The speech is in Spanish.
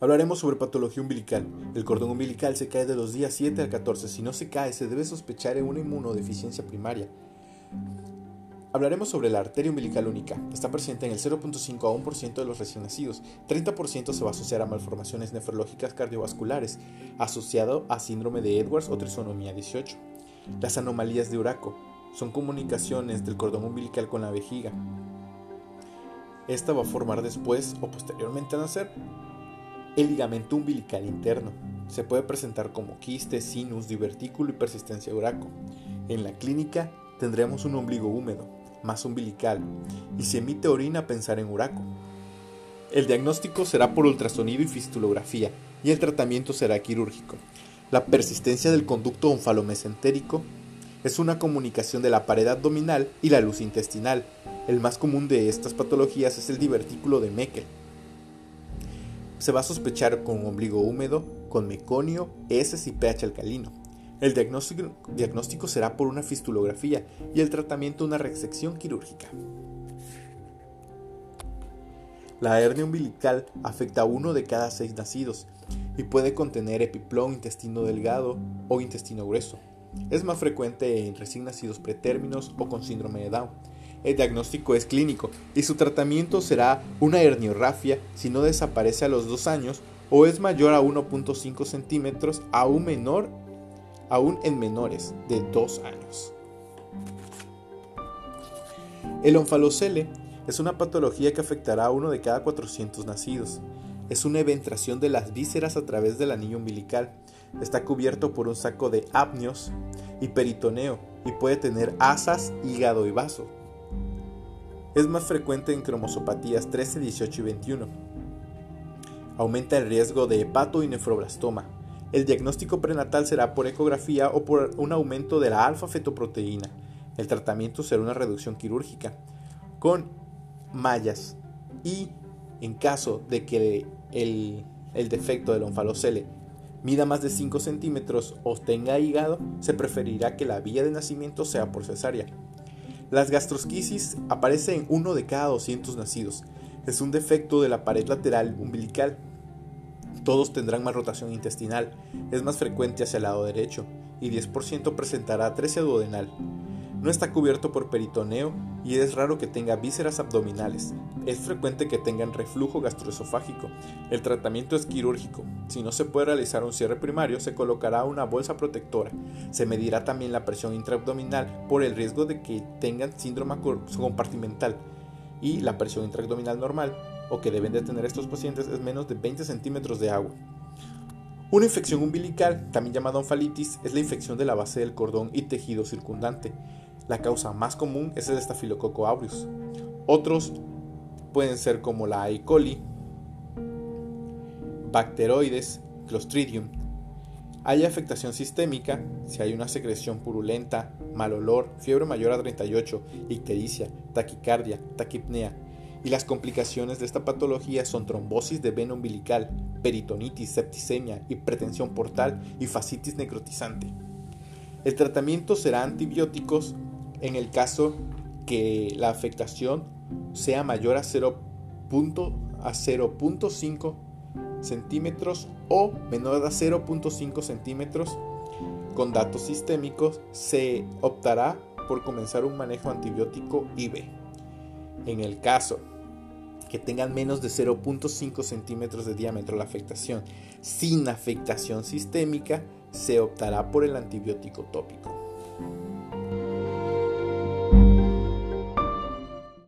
Hablaremos sobre patología umbilical. El cordón umbilical se cae de los días 7 al 14. Si no se cae, se debe sospechar en una inmunodeficiencia primaria. Hablaremos sobre la arteria umbilical única. Está presente en el 0.5 a 1% de los recién nacidos. 30% se va a asociar a malformaciones nefrológicas cardiovasculares, asociado a síndrome de Edwards o trisonomía 18. Las anomalías de Uraco son comunicaciones del cordón umbilical con la vejiga. Esta va a formar después o posteriormente a nacer el ligamento umbilical interno. Se puede presentar como quiste, sinus, divertículo y persistencia de uraco. En la clínica tendremos un ombligo húmedo, más umbilical, y si emite orina pensar en uraco. El diagnóstico será por ultrasonido y fistulografía, y el tratamiento será quirúrgico. La persistencia del conducto onfalomesentérico es una comunicación de la pared abdominal y la luz intestinal. El más común de estas patologías es el divertículo de Meckel. Se va a sospechar con ombligo húmedo, con meconio, heces y pH alcalino. El diagnóstico, diagnóstico será por una fistulografía y el tratamiento una resección quirúrgica. La hernia umbilical afecta a uno de cada seis nacidos y puede contener epiplón, intestino delgado o intestino grueso. Es más frecuente en recién nacidos pretérminos o con síndrome de Down el diagnóstico es clínico y su tratamiento será una herniorrafia si no desaparece a los dos años o es mayor a 1.5 centímetros, aún menor, aún en menores de 2 años. El onfalocele es una patología que afectará a uno de cada 400 nacidos. Es una eventración de las vísceras a través del anillo umbilical. Está cubierto por un saco de apnios y peritoneo y puede tener asas, hígado y vaso. Es más frecuente en cromosopatías 13, 18 y 21. Aumenta el riesgo de hepato y nefroblastoma. El diagnóstico prenatal será por ecografía o por un aumento de la alfa-fetoproteína. El tratamiento será una reducción quirúrgica con mallas y en caso de que el, defecto del onfalocele mida más de 5 centímetros o tenga hígado, se preferirá que la vía de nacimiento sea por cesárea. Las gastrosquisis aparecen en uno de cada 200 nacidos. Es un defecto de la pared lateral umbilical. Todos tendrán más rotación intestinal. Es más frecuente hacia el lado derecho y 10% presentará atresia duodenal. No está cubierto por peritoneo y es raro que tenga vísceras abdominales. Es frecuente que tengan reflujo gastroesofágico. El tratamiento es quirúrgico. Si no se puede realizar un cierre primario, se colocará una bolsa protectora. Se medirá también la presión intraabdominal por el riesgo de que tengan síndrome compartimental y la presión intraabdominal normal o que deben de tener estos pacientes es menos de 20 centímetros de agua. Una infección umbilical, también llamada onfalitis, es la infección de la base del cordón y tejido circundante. La causa más común es el estafilococo aureus. Otros pueden ser como la E. coli, bacteroides, clostridium. Hay afectación sistémica si hay una secreción purulenta, mal olor, fiebre mayor a 38, ictericia, taquicardia, taquipnea. Y las complicaciones de esta patología son trombosis de vena umbilical, peritonitis, septicemia, hipertensión portal y fascitis necrotizante. El tratamiento será antibióticos en el caso que la afectación sea mayor a 0.5 centímetros o menor a 0.5 centímetros con datos sistémicos, se optará por comenzar un manejo antibiótico IV. En el caso que tengan menos de 0.5 centímetros de diámetro la afectación sin afectación sistémica, se optará por el antibiótico tópico.